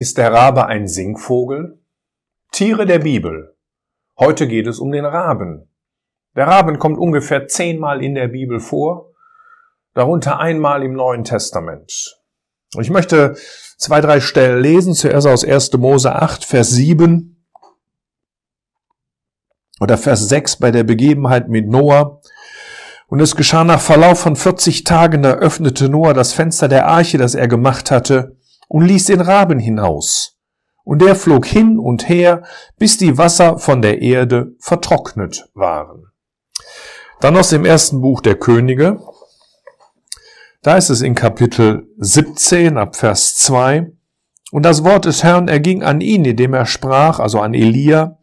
Ist der Rabe ein Singvogel? Tiere der Bibel. Heute geht es um den Raben. Der Raben kommt ungefähr zehnmal in der Bibel vor, darunter einmal im Neuen Testament. Ich möchte zwei, drei Stellen lesen. Zuerst aus 1. Mose 8, Vers 7 oder Vers 6 bei der Begebenheit mit Noah. Und es geschah nach Verlauf von 40 Tagen, da öffnete Noah das Fenster der Arche, das er gemacht hatte, und ließ den Raben hinaus. Und der flog hin und her, bis die Wasser von der Erde vertrocknet waren. Dann aus dem ersten Buch der Könige. Da ist es in Kapitel 17 ab Vers 2. Und das Wort des Herrn erging an ihn, indem er sprach, also an Elia,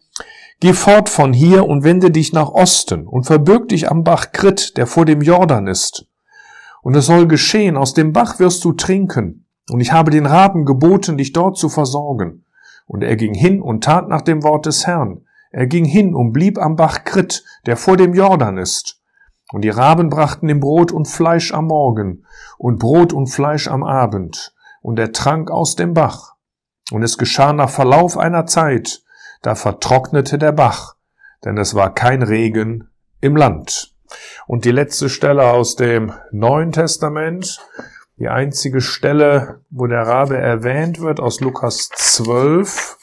Geh fort von hier und wende dich nach Osten und verbirg dich am Bach Krit, der vor dem Jordan ist. Und es soll geschehen, aus dem Bach wirst du trinken, und ich habe den Raben geboten, dich dort zu versorgen. Und er ging hin und tat nach dem Wort des Herrn. Er ging hin und blieb am Bach Krit, der vor dem Jordan ist. Und die Raben brachten ihm Brot und Fleisch am Morgen und Brot und Fleisch am Abend. Und er trank aus dem Bach. Und es geschah nach Verlauf einer Zeit, da vertrocknete der Bach, denn es war kein Regen im Land. Und die letzte Stelle aus dem Neuen Testament, die einzige Stelle, wo der Rabe erwähnt wird, aus Lukas 12.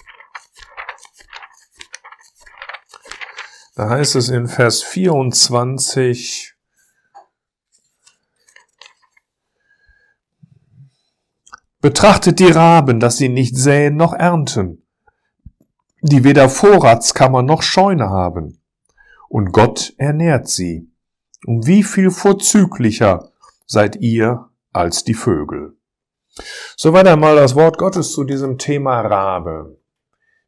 Da heißt es in Vers 24, Betrachtet die Raben, dass sie nicht säen noch ernten, die weder Vorratskammer noch Scheune haben. Und Gott ernährt sie. Und wie viel vorzüglicher seid ihr als die Vögel. Soweit einmal das Wort Gottes zu diesem Thema Rabe.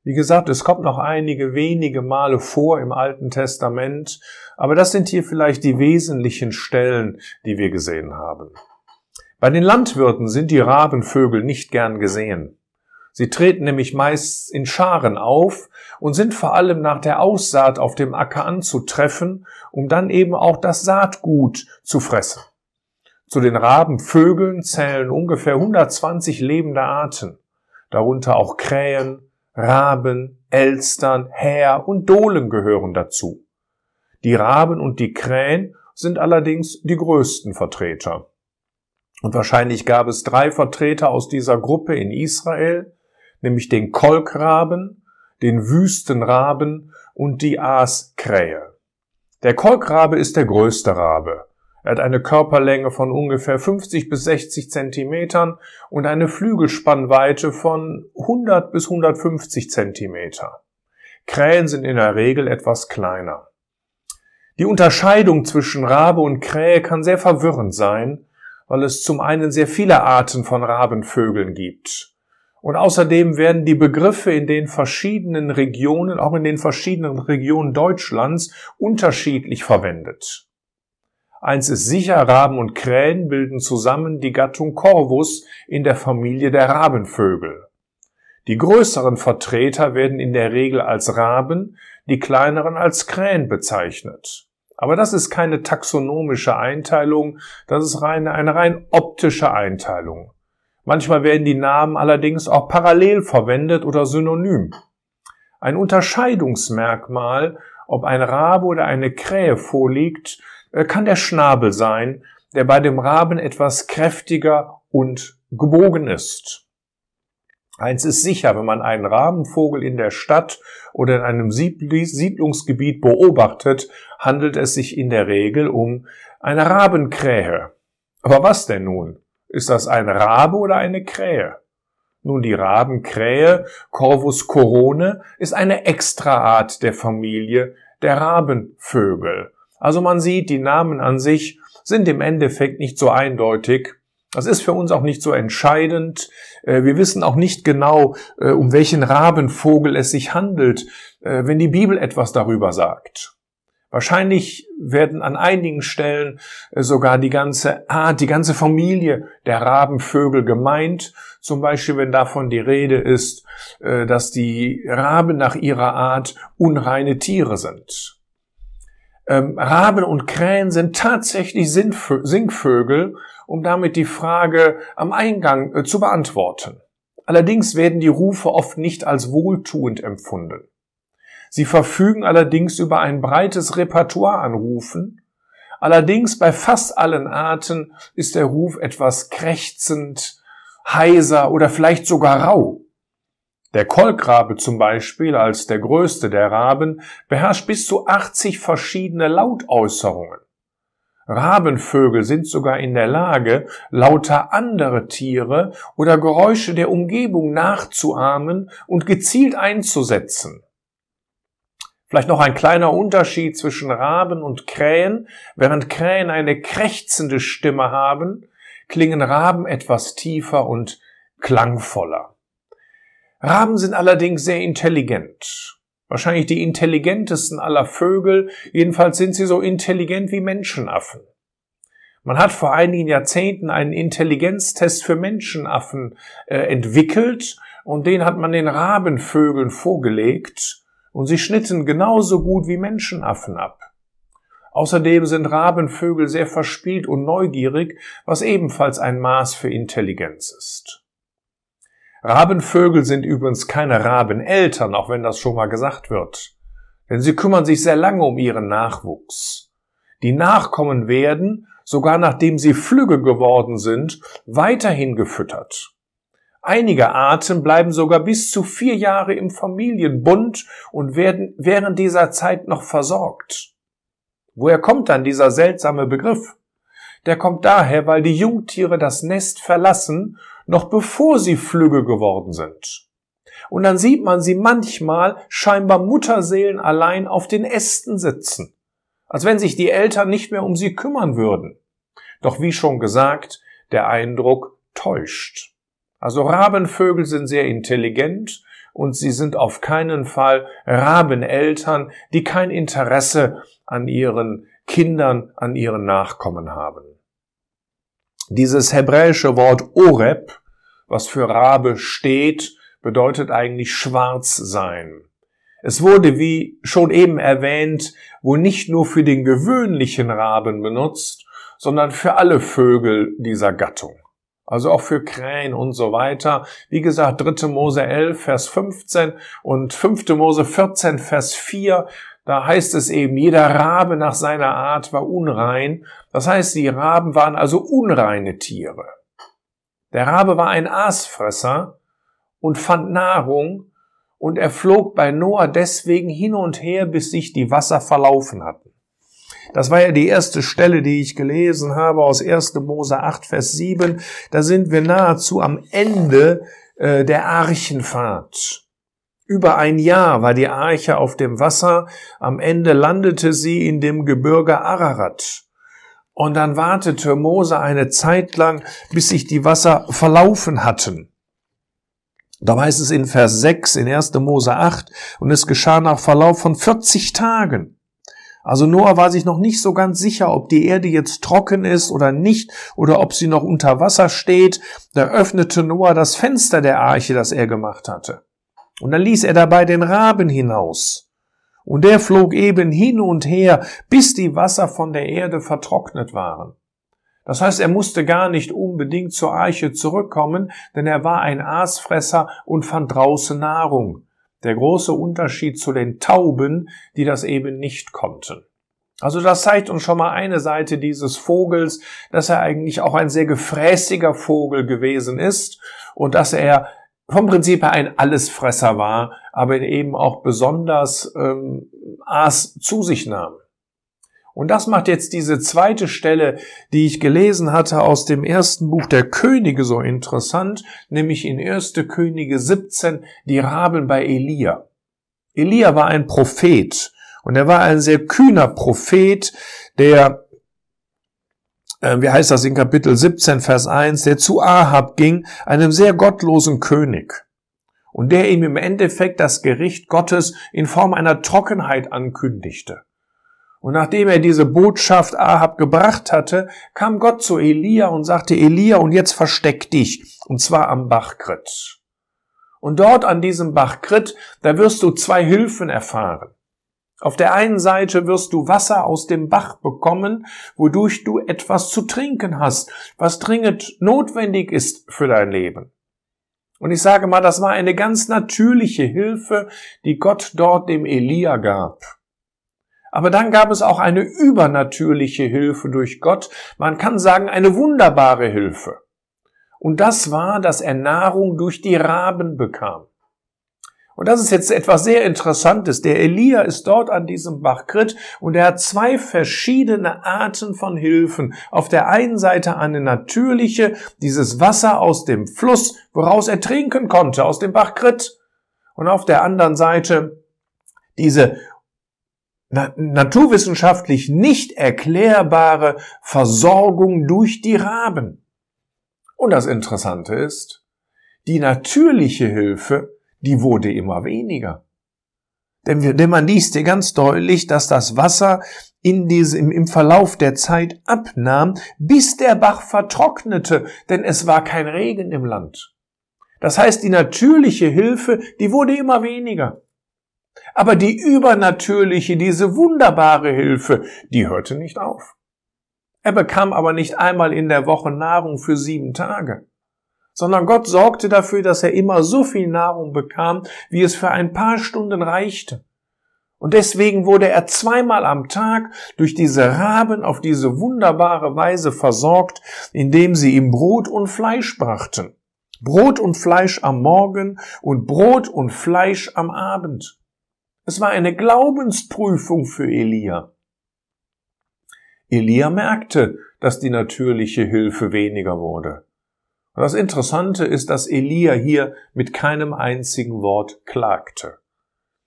Wie gesagt, es kommt noch einige wenige Male vor im Alten Testament, aber das sind hier vielleicht die wesentlichen Stellen, die wir gesehen haben. Bei den Landwirten sind die Rabenvögel nicht gern gesehen. Sie treten nämlich meist in Scharen auf und sind vor allem nach der Aussaat auf dem Acker anzutreffen, um dann eben auch das Saatgut zu fressen. Zu den Rabenvögeln zählen ungefähr 120 lebende Arten, darunter auch Krähen, Raben, Elstern, Häher und Dohlen gehören dazu. Die Raben und die Krähen sind allerdings die größten Vertreter. Und wahrscheinlich gab es drei Vertreter aus dieser Gruppe in Israel, nämlich den Kolkraben, den Wüstenraben und die Aaskrähe. Der Kolkrabe ist der größte Rabe. Er hat eine Körperlänge von ungefähr 50 bis 60 Zentimetern und eine Flügelspannweite von 100 bis 150 Zentimeter. Krähen sind in der Regel etwas kleiner. Die Unterscheidung zwischen Rabe und Krähe kann sehr verwirrend sein, weil es zum einen sehr viele Arten von Rabenvögeln gibt. Und außerdem werden die Begriffe in den verschiedenen Regionen, auch in den verschiedenen Regionen Deutschlands, unterschiedlich verwendet. Eins ist sicher, Raben und Krähen bilden zusammen die Gattung Corvus in der Familie der Rabenvögel. Die größeren Vertreter werden in der Regel als Raben, die kleineren als Krähen bezeichnet. Aber das ist keine taxonomische Einteilung, das ist rein, eine rein optische Einteilung. Manchmal werden die Namen allerdings auch parallel verwendet oder synonym. Ein Unterscheidungsmerkmal, ob ein Rabe oder eine Krähe vorliegt, kann der Schnabel sein, der bei dem Raben etwas kräftiger und gebogen ist. Eins ist sicher, wenn man einen Rabenvogel in der Stadt oder in einem Siedlungsgebiet beobachtet, handelt es sich in der Regel um eine Rabenkrähe. Aber was denn nun? Ist das ein Rabe oder eine Krähe? Nun, die Rabenkrähe, Corvus corone, ist eine Extraart der Familie der Rabenvögel. Also man sieht, die Namen an sich sind im Endeffekt nicht so eindeutig. Das ist für uns auch nicht so entscheidend. Äh, wir wissen auch nicht genau, äh, um welchen Rabenvogel es sich handelt, äh, wenn die Bibel etwas darüber sagt. Wahrscheinlich werden an einigen Stellen sogar die ganze Art, die ganze Familie der Rabenvögel gemeint. Zum Beispiel, wenn davon die Rede ist, dass die Raben nach ihrer Art unreine Tiere sind. Ähm, Raben und Krähen sind tatsächlich Singvögel, um damit die Frage am Eingang äh, zu beantworten. Allerdings werden die Rufe oft nicht als wohltuend empfunden. Sie verfügen allerdings über ein breites Repertoire an Rufen. Allerdings bei fast allen Arten ist der Ruf etwas krächzend, heiser oder vielleicht sogar rau. Der Kolkrabe zum Beispiel als der größte der Raben beherrscht bis zu 80 verschiedene Lautäußerungen. Rabenvögel sind sogar in der Lage, lauter andere Tiere oder Geräusche der Umgebung nachzuahmen und gezielt einzusetzen. Vielleicht noch ein kleiner Unterschied zwischen Raben und Krähen. Während Krähen eine krächzende Stimme haben, klingen Raben etwas tiefer und klangvoller. Raben sind allerdings sehr intelligent. Wahrscheinlich die intelligentesten aller Vögel, jedenfalls sind sie so intelligent wie Menschenaffen. Man hat vor einigen Jahrzehnten einen Intelligenztest für Menschenaffen äh, entwickelt und den hat man den Rabenvögeln vorgelegt und sie schnitten genauso gut wie Menschenaffen ab. Außerdem sind Rabenvögel sehr verspielt und neugierig, was ebenfalls ein Maß für Intelligenz ist. Rabenvögel sind übrigens keine Rabeneltern, auch wenn das schon mal gesagt wird. Denn sie kümmern sich sehr lange um ihren Nachwuchs. Die Nachkommen werden, sogar nachdem sie flügge geworden sind, weiterhin gefüttert. Einige Arten bleiben sogar bis zu vier Jahre im Familienbund und werden während dieser Zeit noch versorgt. Woher kommt dann dieser seltsame Begriff? Der kommt daher, weil die Jungtiere das Nest verlassen noch bevor sie flügge geworden sind. Und dann sieht man sie manchmal scheinbar Mutterseelen allein auf den Ästen sitzen, als wenn sich die Eltern nicht mehr um sie kümmern würden. Doch wie schon gesagt, der Eindruck täuscht. Also Rabenvögel sind sehr intelligent und sie sind auf keinen Fall Rabeneltern, die kein Interesse an ihren Kindern, an ihren Nachkommen haben. Dieses hebräische Wort Oreb, was für Rabe steht, bedeutet eigentlich schwarz sein. Es wurde, wie schon eben erwähnt, wohl nicht nur für den gewöhnlichen Raben benutzt, sondern für alle Vögel dieser Gattung. Also auch für Krähen und so weiter. Wie gesagt, 3. Mose 11, Vers 15 und 5. Mose 14, Vers 4 da heißt es eben, jeder Rabe nach seiner Art war unrein. Das heißt, die Raben waren also unreine Tiere. Der Rabe war ein Aasfresser und fand Nahrung und er flog bei Noah deswegen hin und her, bis sich die Wasser verlaufen hatten. Das war ja die erste Stelle, die ich gelesen habe aus 1. Mose 8, Vers 7. Da sind wir nahezu am Ende äh, der Archenfahrt. Über ein Jahr war die Arche auf dem Wasser, am Ende landete sie in dem Gebirge Ararat. Und dann wartete Mose eine Zeit lang, bis sich die Wasser verlaufen hatten. Da heißt es in Vers 6 in 1. Mose 8, und es geschah nach Verlauf von 40 Tagen. Also Noah war sich noch nicht so ganz sicher, ob die Erde jetzt trocken ist oder nicht, oder ob sie noch unter Wasser steht. Da öffnete Noah das Fenster der Arche, das er gemacht hatte. Und dann ließ er dabei den Raben hinaus. Und der flog eben hin und her, bis die Wasser von der Erde vertrocknet waren. Das heißt, er musste gar nicht unbedingt zur Arche zurückkommen, denn er war ein Aasfresser und fand draußen Nahrung. Der große Unterschied zu den Tauben, die das eben nicht konnten. Also das zeigt uns schon mal eine Seite dieses Vogels, dass er eigentlich auch ein sehr gefräßiger Vogel gewesen ist und dass er vom Prinzip her ein Allesfresser war, aber eben auch besonders ähm, Aas zu sich nahm. Und das macht jetzt diese zweite Stelle, die ich gelesen hatte aus dem ersten Buch der Könige so interessant, nämlich in 1. Könige 17, die Raben bei Elia. Elia war ein Prophet und er war ein sehr kühner Prophet, der wie heißt das in Kapitel 17, Vers 1, der zu Ahab ging, einem sehr gottlosen König. Und der ihm im Endeffekt das Gericht Gottes in Form einer Trockenheit ankündigte. Und nachdem er diese Botschaft Ahab gebracht hatte, kam Gott zu Elia und sagte, Elia, und jetzt versteck dich, und zwar am Bach Krit. Und dort an diesem Bach Krit, da wirst du zwei Hilfen erfahren. Auf der einen Seite wirst du Wasser aus dem Bach bekommen, wodurch du etwas zu trinken hast, was dringend notwendig ist für dein Leben. Und ich sage mal, das war eine ganz natürliche Hilfe, die Gott dort dem Elia gab. Aber dann gab es auch eine übernatürliche Hilfe durch Gott. Man kann sagen, eine wunderbare Hilfe. Und das war, dass er Nahrung durch die Raben bekam. Und das ist jetzt etwas sehr Interessantes. Der Elia ist dort an diesem Bach Krit und er hat zwei verschiedene Arten von Hilfen. Auf der einen Seite eine natürliche, dieses Wasser aus dem Fluss, woraus er trinken konnte, aus dem Bach Krit. Und auf der anderen Seite diese naturwissenschaftlich nicht erklärbare Versorgung durch die Raben. Und das Interessante ist, die natürliche Hilfe die wurde immer weniger. Denn, denn man liest hier ganz deutlich, dass das Wasser in diesem, im Verlauf der Zeit abnahm, bis der Bach vertrocknete, denn es war kein Regen im Land. Das heißt, die natürliche Hilfe, die wurde immer weniger. Aber die übernatürliche, diese wunderbare Hilfe, die hörte nicht auf. Er bekam aber nicht einmal in der Woche Nahrung für sieben Tage sondern Gott sorgte dafür, dass er immer so viel Nahrung bekam, wie es für ein paar Stunden reichte. Und deswegen wurde er zweimal am Tag durch diese Raben auf diese wunderbare Weise versorgt, indem sie ihm Brot und Fleisch brachten. Brot und Fleisch am Morgen und Brot und Fleisch am Abend. Es war eine Glaubensprüfung für Elia. Elia merkte, dass die natürliche Hilfe weniger wurde. Und das Interessante ist, dass Elia hier mit keinem einzigen Wort klagte.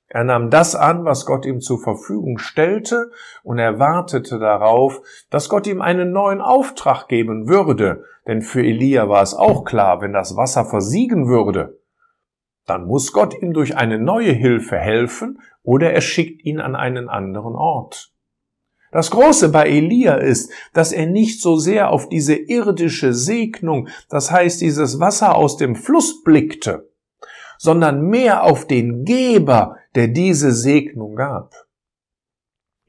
Er nahm das an, was Gott ihm zur Verfügung stellte, und er wartete darauf, dass Gott ihm einen neuen Auftrag geben würde, denn für Elia war es auch klar, wenn das Wasser versiegen würde, dann muss Gott ihm durch eine neue Hilfe helfen oder er schickt ihn an einen anderen Ort. Das Große bei Elia ist, dass er nicht so sehr auf diese irdische Segnung, das heißt dieses Wasser aus dem Fluss blickte, sondern mehr auf den Geber, der diese Segnung gab.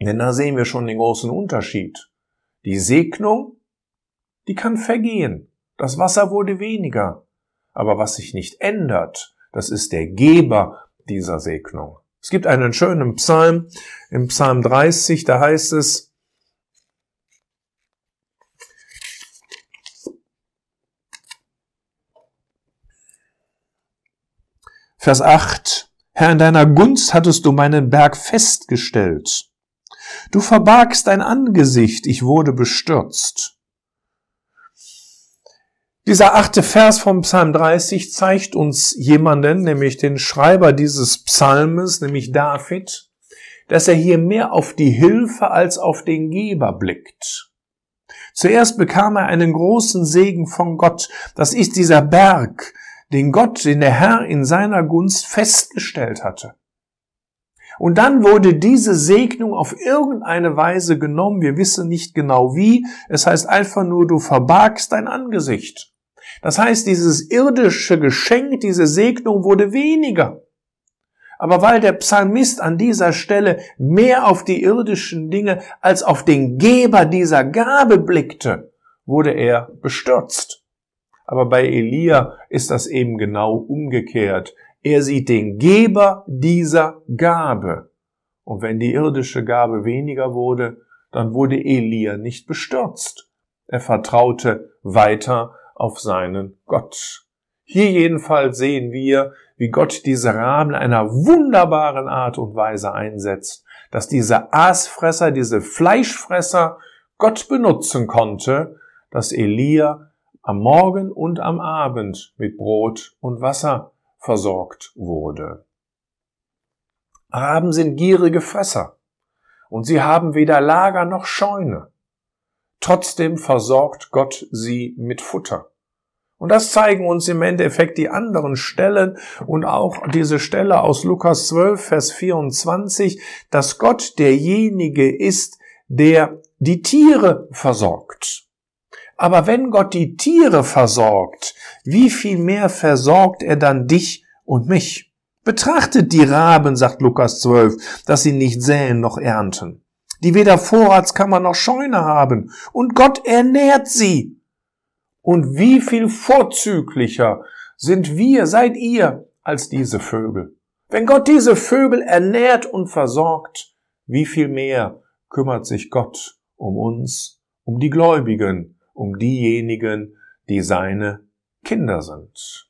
Denn da sehen wir schon den großen Unterschied. Die Segnung, die kann vergehen. Das Wasser wurde weniger. Aber was sich nicht ändert, das ist der Geber dieser Segnung. Es gibt einen schönen Psalm, im Psalm 30, da heißt es, Vers 8, Herr, in deiner Gunst hattest du meinen Berg festgestellt. Du verbargst dein Angesicht, ich wurde bestürzt. Dieser achte Vers vom Psalm 30 zeigt uns jemanden, nämlich den Schreiber dieses Psalmes, nämlich David, dass er hier mehr auf die Hilfe als auf den Geber blickt. Zuerst bekam er einen großen Segen von Gott. Das ist dieser Berg, den Gott, den der Herr in seiner Gunst festgestellt hatte. Und dann wurde diese Segnung auf irgendeine Weise genommen. Wir wissen nicht genau wie. Es heißt einfach nur, du verbargst dein Angesicht. Das heißt, dieses irdische Geschenk, diese Segnung wurde weniger. Aber weil der Psalmist an dieser Stelle mehr auf die irdischen Dinge als auf den Geber dieser Gabe blickte, wurde er bestürzt. Aber bei Elia ist das eben genau umgekehrt. Er sieht den Geber dieser Gabe. Und wenn die irdische Gabe weniger wurde, dann wurde Elia nicht bestürzt. Er vertraute weiter auf seinen Gott. Hier jedenfalls sehen wir, wie Gott diese Rahmen einer wunderbaren Art und Weise einsetzt, dass diese Aasfresser, diese Fleischfresser Gott benutzen konnte, dass Elia am Morgen und am Abend mit Brot und Wasser versorgt wurde. Raben sind gierige Fresser und sie haben weder Lager noch Scheune. Trotzdem versorgt Gott sie mit Futter. Und das zeigen uns im Endeffekt die anderen Stellen und auch diese Stelle aus Lukas 12, Vers 24, dass Gott derjenige ist, der die Tiere versorgt. Aber wenn Gott die Tiere versorgt, wie viel mehr versorgt er dann dich und mich? Betrachtet die Raben, sagt Lukas 12, dass sie nicht säen noch ernten die weder Vorratskammer noch Scheune haben. Und Gott ernährt sie. Und wie viel vorzüglicher sind wir, seid ihr als diese Vögel. Wenn Gott diese Vögel ernährt und versorgt, wie viel mehr kümmert sich Gott um uns, um die Gläubigen, um diejenigen, die seine Kinder sind.